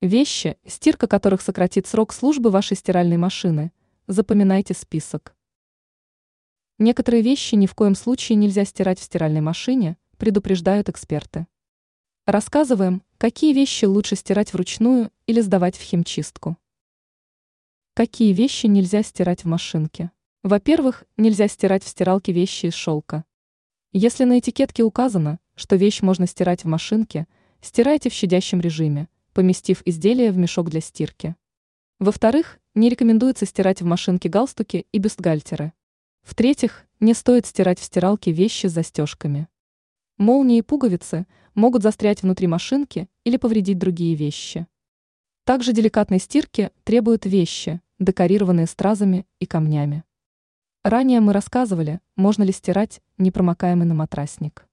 Вещи, стирка которых сократит срок службы вашей стиральной машины. Запоминайте список. Некоторые вещи ни в коем случае нельзя стирать в стиральной машине, предупреждают эксперты. Рассказываем, какие вещи лучше стирать вручную или сдавать в химчистку. Какие вещи нельзя стирать в машинке? Во-первых, нельзя стирать в стиралке вещи из шелка. Если на этикетке указано, что вещь можно стирать в машинке, стирайте в щадящем режиме, поместив изделие в мешок для стирки. Во-вторых, не рекомендуется стирать в машинке галстуки и бюстгальтеры. В-третьих, не стоит стирать в стиралке вещи с застежками. Молнии и пуговицы могут застрять внутри машинки или повредить другие вещи. Также деликатной стирки требуют вещи, декорированные стразами и камнями. Ранее мы рассказывали, можно ли стирать непромокаемый на матрасник.